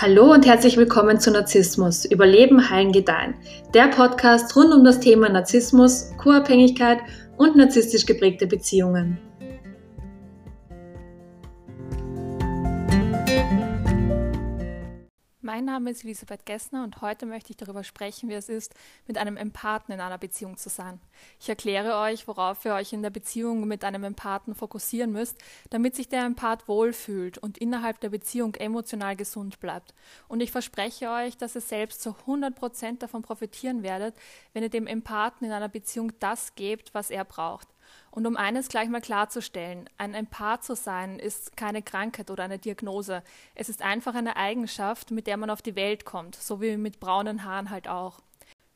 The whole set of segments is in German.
Hallo und herzlich willkommen zu Narzissmus, Überleben, Heilen, Gedeihen. Der Podcast rund um das Thema Narzissmus, Co-Abhängigkeit und narzisstisch geprägte Beziehungen. Mein Name ist Elisabeth Gessner und heute möchte ich darüber sprechen, wie es ist, mit einem Empathen in einer Beziehung zu sein. Ich erkläre euch, worauf ihr euch in der Beziehung mit einem Empathen fokussieren müsst, damit sich der Empath wohlfühlt und innerhalb der Beziehung emotional gesund bleibt. Und ich verspreche euch, dass ihr selbst zu 100 Prozent davon profitieren werdet, wenn ihr dem Empathen in einer Beziehung das gebt, was er braucht. Und um eines gleich mal klarzustellen, ein Empath zu sein ist keine Krankheit oder eine Diagnose. Es ist einfach eine Eigenschaft, mit der man auf die Welt kommt, so wie mit braunen Haaren halt auch.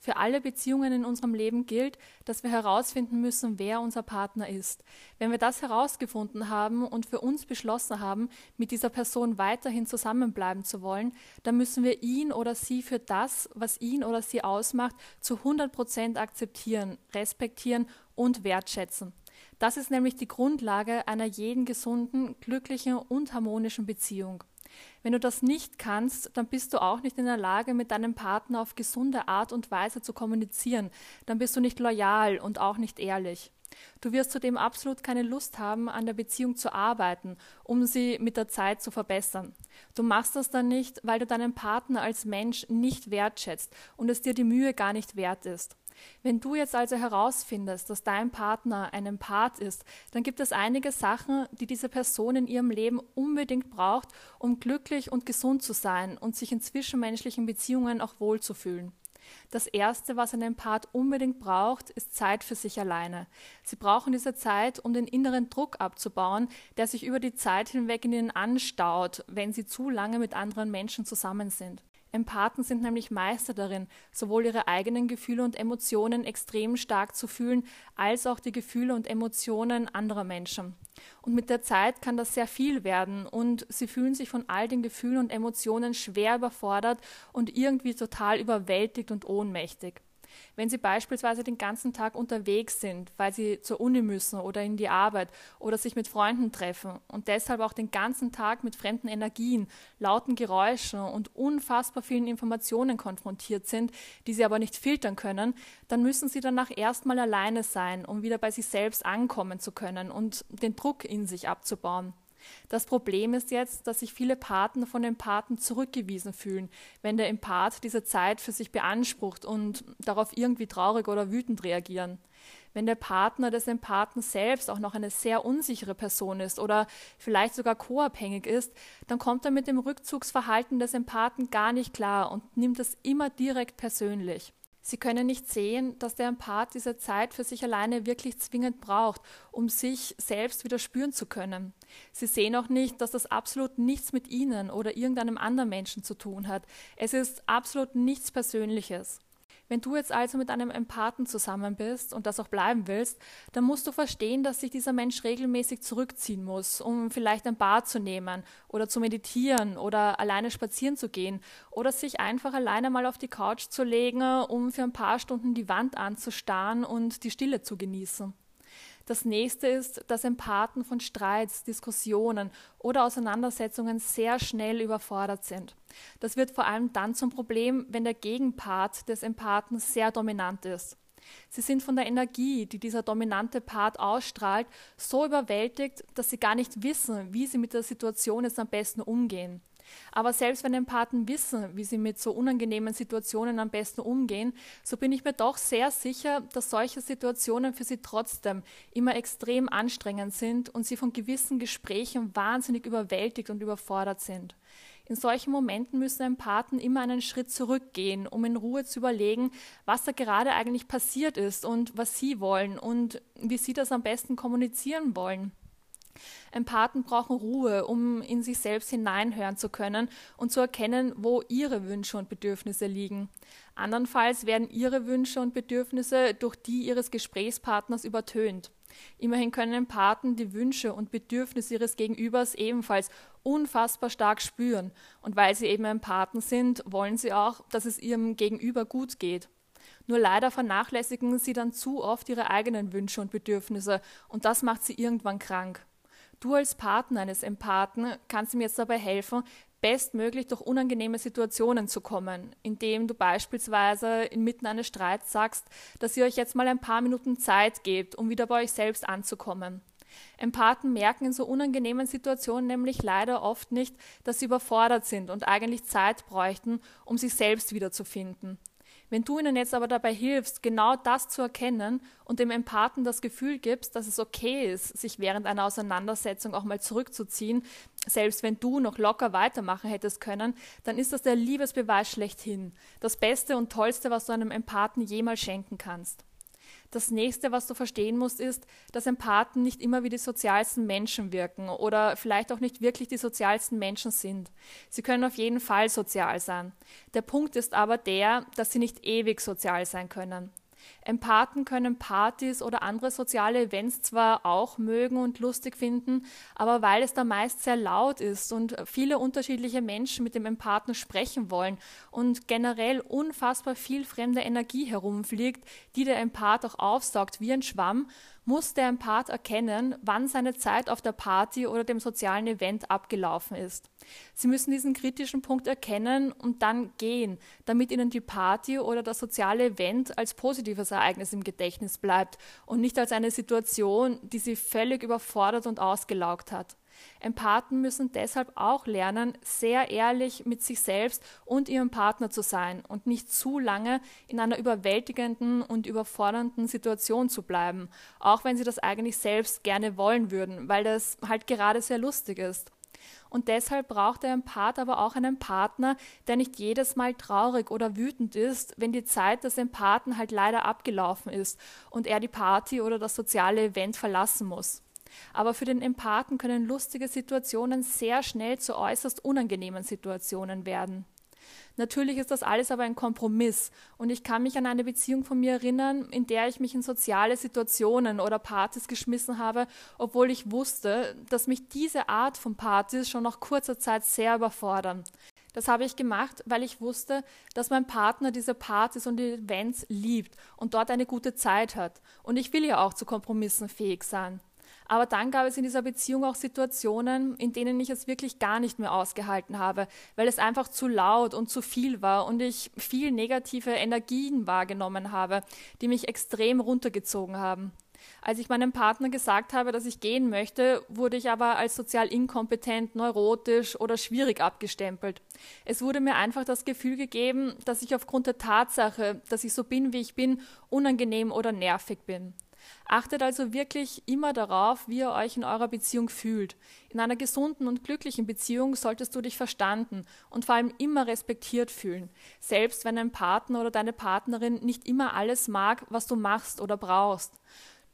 Für alle Beziehungen in unserem Leben gilt, dass wir herausfinden müssen, wer unser Partner ist. Wenn wir das herausgefunden haben und für uns beschlossen haben, mit dieser Person weiterhin zusammenbleiben zu wollen, dann müssen wir ihn oder sie für das, was ihn oder sie ausmacht, zu 100 Prozent akzeptieren, respektieren und wertschätzen. Das ist nämlich die Grundlage einer jeden gesunden, glücklichen und harmonischen Beziehung. Wenn du das nicht kannst, dann bist du auch nicht in der Lage, mit deinem Partner auf gesunde Art und Weise zu kommunizieren. Dann bist du nicht loyal und auch nicht ehrlich. Du wirst zudem absolut keine Lust haben, an der Beziehung zu arbeiten, um sie mit der Zeit zu verbessern. Du machst das dann nicht, weil du deinen Partner als Mensch nicht wertschätzt und es dir die Mühe gar nicht wert ist. Wenn du jetzt also herausfindest, dass dein Partner ein Empath ist, dann gibt es einige Sachen, die diese Person in ihrem Leben unbedingt braucht, um glücklich und gesund zu sein und sich in zwischenmenschlichen Beziehungen auch wohlzufühlen. Das Erste, was ein Empath unbedingt braucht, ist Zeit für sich alleine. Sie brauchen diese Zeit, um den inneren Druck abzubauen, der sich über die Zeit hinweg in ihnen anstaut, wenn sie zu lange mit anderen Menschen zusammen sind. Empathen sind nämlich Meister darin, sowohl ihre eigenen Gefühle und Emotionen extrem stark zu fühlen, als auch die Gefühle und Emotionen anderer Menschen. Und mit der Zeit kann das sehr viel werden und sie fühlen sich von all den Gefühlen und Emotionen schwer überfordert und irgendwie total überwältigt und ohnmächtig. Wenn Sie beispielsweise den ganzen Tag unterwegs sind, weil Sie zur Uni müssen oder in die Arbeit oder sich mit Freunden treffen und deshalb auch den ganzen Tag mit fremden Energien, lauten Geräuschen und unfassbar vielen Informationen konfrontiert sind, die Sie aber nicht filtern können, dann müssen Sie danach erstmal alleine sein, um wieder bei sich selbst ankommen zu können und den Druck in sich abzubauen. Das Problem ist jetzt, dass sich viele Paten von den Paten zurückgewiesen fühlen, wenn der Empath diese Zeit für sich beansprucht und darauf irgendwie traurig oder wütend reagieren. Wenn der Partner des Empathen selbst auch noch eine sehr unsichere Person ist oder vielleicht sogar co-abhängig ist, dann kommt er mit dem Rückzugsverhalten des Empathen gar nicht klar und nimmt es immer direkt persönlich. Sie können nicht sehen, dass der Empath diese Zeit für sich alleine wirklich zwingend braucht, um sich selbst wieder spüren zu können. Sie sehen auch nicht, dass das absolut nichts mit Ihnen oder irgendeinem anderen Menschen zu tun hat. Es ist absolut nichts Persönliches. Wenn du jetzt also mit einem Empathen zusammen bist und das auch bleiben willst, dann musst du verstehen, dass sich dieser Mensch regelmäßig zurückziehen muss, um vielleicht ein Bad zu nehmen oder zu meditieren oder alleine spazieren zu gehen oder sich einfach alleine mal auf die Couch zu legen, um für ein paar Stunden die Wand anzustarren und die Stille zu genießen. Das nächste ist, dass Empathen von Streits, Diskussionen oder Auseinandersetzungen sehr schnell überfordert sind. Das wird vor allem dann zum Problem, wenn der Gegenpart des Empathen sehr dominant ist. Sie sind von der Energie, die dieser dominante Part ausstrahlt, so überwältigt, dass sie gar nicht wissen, wie sie mit der Situation jetzt am besten umgehen. Aber selbst wenn Empathen wissen, wie sie mit so unangenehmen Situationen am besten umgehen, so bin ich mir doch sehr sicher, dass solche Situationen für sie trotzdem immer extrem anstrengend sind und sie von gewissen Gesprächen wahnsinnig überwältigt und überfordert sind. In solchen Momenten müssen Empathen immer einen Schritt zurückgehen, um in Ruhe zu überlegen, was da gerade eigentlich passiert ist und was sie wollen und wie sie das am besten kommunizieren wollen. Empathen brauchen Ruhe, um in sich selbst hineinhören zu können und zu erkennen, wo ihre Wünsche und Bedürfnisse liegen. Andernfalls werden ihre Wünsche und Bedürfnisse durch die ihres Gesprächspartners übertönt. Immerhin können Empathen die Wünsche und Bedürfnisse ihres Gegenübers ebenfalls unfassbar stark spüren. Und weil sie eben Empathen sind, wollen sie auch, dass es ihrem Gegenüber gut geht. Nur leider vernachlässigen sie dann zu oft ihre eigenen Wünsche und Bedürfnisse und das macht sie irgendwann krank. Du als Partner eines Empathen kannst ihm jetzt dabei helfen, bestmöglich durch unangenehme Situationen zu kommen, indem du beispielsweise inmitten eines Streits sagst, dass ihr euch jetzt mal ein paar Minuten Zeit gebt, um wieder bei euch selbst anzukommen. Empathen merken in so unangenehmen Situationen nämlich leider oft nicht, dass sie überfordert sind und eigentlich Zeit bräuchten, um sich selbst wiederzufinden. Wenn du ihnen jetzt aber dabei hilfst, genau das zu erkennen und dem Empathen das Gefühl gibst, dass es okay ist, sich während einer Auseinandersetzung auch mal zurückzuziehen, selbst wenn du noch locker weitermachen hättest können, dann ist das der Liebesbeweis schlechthin. Das Beste und Tollste, was du einem Empathen jemals schenken kannst. Das nächste, was du verstehen musst, ist, dass Empathen nicht immer wie die sozialsten Menschen wirken oder vielleicht auch nicht wirklich die sozialsten Menschen sind. Sie können auf jeden Fall sozial sein. Der Punkt ist aber der, dass sie nicht ewig sozial sein können. Empathen können Partys oder andere soziale Events zwar auch mögen und lustig finden, aber weil es da meist sehr laut ist und viele unterschiedliche Menschen mit dem Empathen sprechen wollen und generell unfassbar viel fremde Energie herumfliegt, die der Empath auch aufsaugt wie ein Schwamm, muss der Empath erkennen, wann seine Zeit auf der Party oder dem sozialen Event abgelaufen ist. Sie müssen diesen kritischen Punkt erkennen und dann gehen, damit ihnen die Party oder das soziale Event als positives Ereignis im Gedächtnis bleibt und nicht als eine Situation, die sie völlig überfordert und ausgelaugt hat. Empathen müssen deshalb auch lernen, sehr ehrlich mit sich selbst und ihrem Partner zu sein und nicht zu lange in einer überwältigenden und überfordernden Situation zu bleiben, auch wenn sie das eigentlich selbst gerne wollen würden, weil das halt gerade sehr lustig ist. Und deshalb braucht der Empath aber auch einen Partner, der nicht jedes Mal traurig oder wütend ist, wenn die Zeit des Empathen halt leider abgelaufen ist und er die Party oder das soziale Event verlassen muss. Aber für den Empathen können lustige Situationen sehr schnell zu äußerst unangenehmen Situationen werden. Natürlich ist das alles aber ein Kompromiss und ich kann mich an eine Beziehung von mir erinnern, in der ich mich in soziale Situationen oder Partys geschmissen habe, obwohl ich wusste, dass mich diese Art von Partys schon nach kurzer Zeit sehr überfordern. Das habe ich gemacht, weil ich wusste, dass mein Partner diese Partys und Events liebt und dort eine gute Zeit hat. Und ich will ja auch zu Kompromissen fähig sein. Aber dann gab es in dieser Beziehung auch Situationen, in denen ich es wirklich gar nicht mehr ausgehalten habe, weil es einfach zu laut und zu viel war und ich viel negative Energien wahrgenommen habe, die mich extrem runtergezogen haben. Als ich meinem Partner gesagt habe, dass ich gehen möchte, wurde ich aber als sozial inkompetent, neurotisch oder schwierig abgestempelt. Es wurde mir einfach das Gefühl gegeben, dass ich aufgrund der Tatsache, dass ich so bin, wie ich bin, unangenehm oder nervig bin. Achtet also wirklich immer darauf, wie ihr euch in eurer Beziehung fühlt. In einer gesunden und glücklichen Beziehung solltest du dich verstanden und vor allem immer respektiert fühlen, selbst wenn dein Partner oder deine Partnerin nicht immer alles mag, was du machst oder brauchst.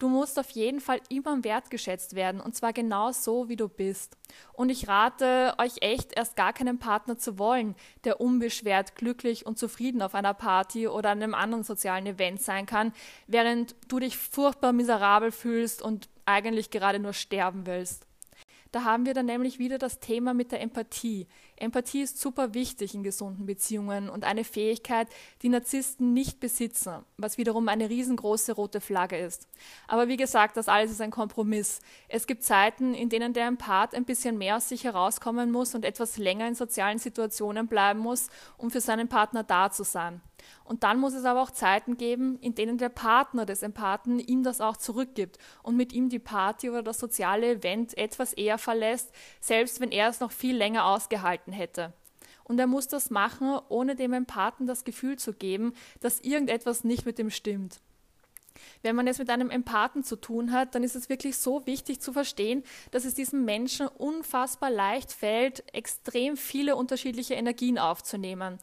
Du musst auf jeden Fall immer wertgeschätzt werden und zwar genau so, wie du bist. Und ich rate euch echt, erst gar keinen Partner zu wollen, der unbeschwert, glücklich und zufrieden auf einer Party oder einem anderen sozialen Event sein kann, während du dich furchtbar miserabel fühlst und eigentlich gerade nur sterben willst. Da haben wir dann nämlich wieder das Thema mit der Empathie. Empathie ist super wichtig in gesunden Beziehungen und eine Fähigkeit, die Narzissten nicht besitzen, was wiederum eine riesengroße rote Flagge ist. Aber wie gesagt, das alles ist ein Kompromiss. Es gibt Zeiten, in denen der Empath ein bisschen mehr aus sich herauskommen muss und etwas länger in sozialen Situationen bleiben muss, um für seinen Partner da zu sein. Und dann muss es aber auch Zeiten geben, in denen der Partner des Empathen ihm das auch zurückgibt und mit ihm die Party oder das soziale Event etwas eher verlässt, selbst wenn er es noch viel länger ausgehalten hätte. Und er muss das machen, ohne dem Empathen das Gefühl zu geben, dass irgendetwas nicht mit ihm stimmt. Wenn man es mit einem Empathen zu tun hat, dann ist es wirklich so wichtig zu verstehen, dass es diesem Menschen unfassbar leicht fällt, extrem viele unterschiedliche Energien aufzunehmen.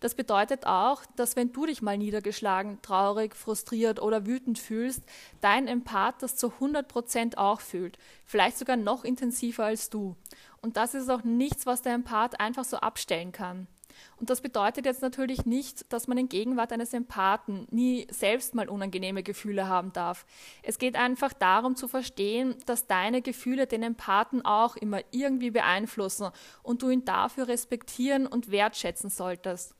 Das bedeutet auch, dass wenn du dich mal niedergeschlagen, traurig, frustriert oder wütend fühlst, dein Empath das zu 100 Prozent auch fühlt, vielleicht sogar noch intensiver als du. Und das ist auch nichts, was der Empath einfach so abstellen kann. Und das bedeutet jetzt natürlich nicht, dass man in Gegenwart eines Empathen nie selbst mal unangenehme Gefühle haben darf. Es geht einfach darum zu verstehen, dass deine Gefühle den Empathen auch immer irgendwie beeinflussen und du ihn dafür respektieren und wertschätzen solltest.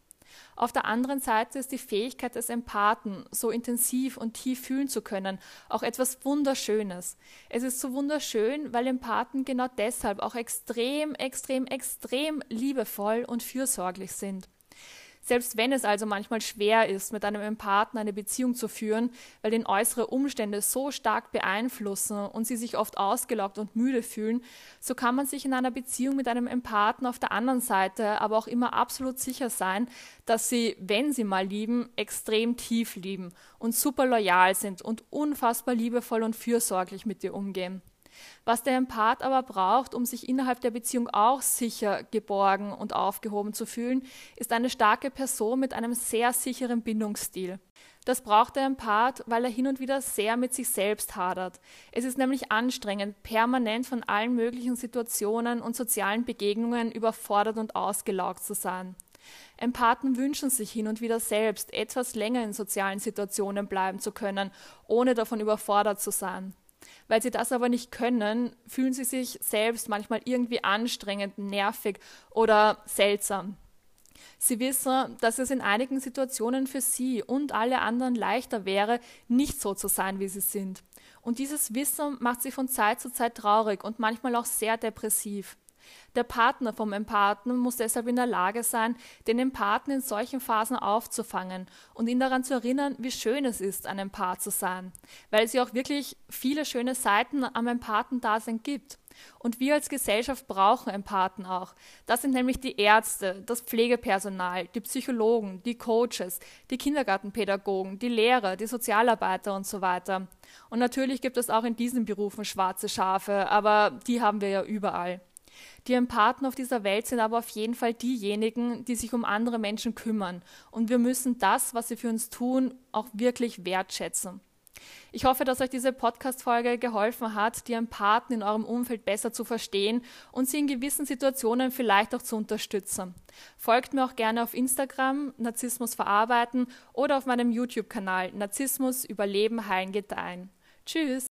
Auf der anderen Seite ist die Fähigkeit des Empathen, so intensiv und tief fühlen zu können, auch etwas Wunderschönes. Es ist so wunderschön, weil Empathen genau deshalb auch extrem, extrem, extrem liebevoll und fürsorglich sind. Selbst wenn es also manchmal schwer ist, mit einem Empathen eine Beziehung zu führen, weil ihn äußere Umstände so stark beeinflussen und sie sich oft ausgelaugt und müde fühlen, so kann man sich in einer Beziehung mit einem Empathen auf der anderen Seite aber auch immer absolut sicher sein, dass sie, wenn sie mal lieben, extrem tief lieben und super loyal sind und unfassbar liebevoll und fürsorglich mit dir umgehen. Was der Empath aber braucht, um sich innerhalb der Beziehung auch sicher, geborgen und aufgehoben zu fühlen, ist eine starke Person mit einem sehr sicheren Bindungsstil. Das braucht der Empath, weil er hin und wieder sehr mit sich selbst hadert. Es ist nämlich anstrengend, permanent von allen möglichen Situationen und sozialen Begegnungen überfordert und ausgelaugt zu sein. Empathen wünschen sich hin und wieder selbst, etwas länger in sozialen Situationen bleiben zu können, ohne davon überfordert zu sein. Weil sie das aber nicht können, fühlen sie sich selbst manchmal irgendwie anstrengend, nervig oder seltsam. Sie wissen, dass es in einigen Situationen für sie und alle anderen leichter wäre, nicht so zu sein, wie sie sind. Und dieses Wissen macht sie von Zeit zu Zeit traurig und manchmal auch sehr depressiv. Der Partner vom Empathen muss deshalb in der Lage sein, den Empathen in solchen Phasen aufzufangen und ihn daran zu erinnern, wie schön es ist, ein Empath zu sein, weil es ja auch wirklich viele schöne Seiten am Empathendasein gibt. Und wir als Gesellschaft brauchen Empathen auch. Das sind nämlich die Ärzte, das Pflegepersonal, die Psychologen, die Coaches, die Kindergartenpädagogen, die Lehrer, die Sozialarbeiter und so weiter. Und natürlich gibt es auch in diesen Berufen schwarze Schafe, aber die haben wir ja überall. Die Empathen auf dieser Welt sind aber auf jeden Fall diejenigen, die sich um andere Menschen kümmern. Und wir müssen das, was sie für uns tun, auch wirklich wertschätzen. Ich hoffe, dass euch diese Podcast-Folge geholfen hat, die Empathen in eurem Umfeld besser zu verstehen und sie in gewissen Situationen vielleicht auch zu unterstützen. Folgt mir auch gerne auf Instagram, Narzissmus verarbeiten oder auf meinem YouTube-Kanal Narzissmus überleben, heilen, gedeihen. Tschüss!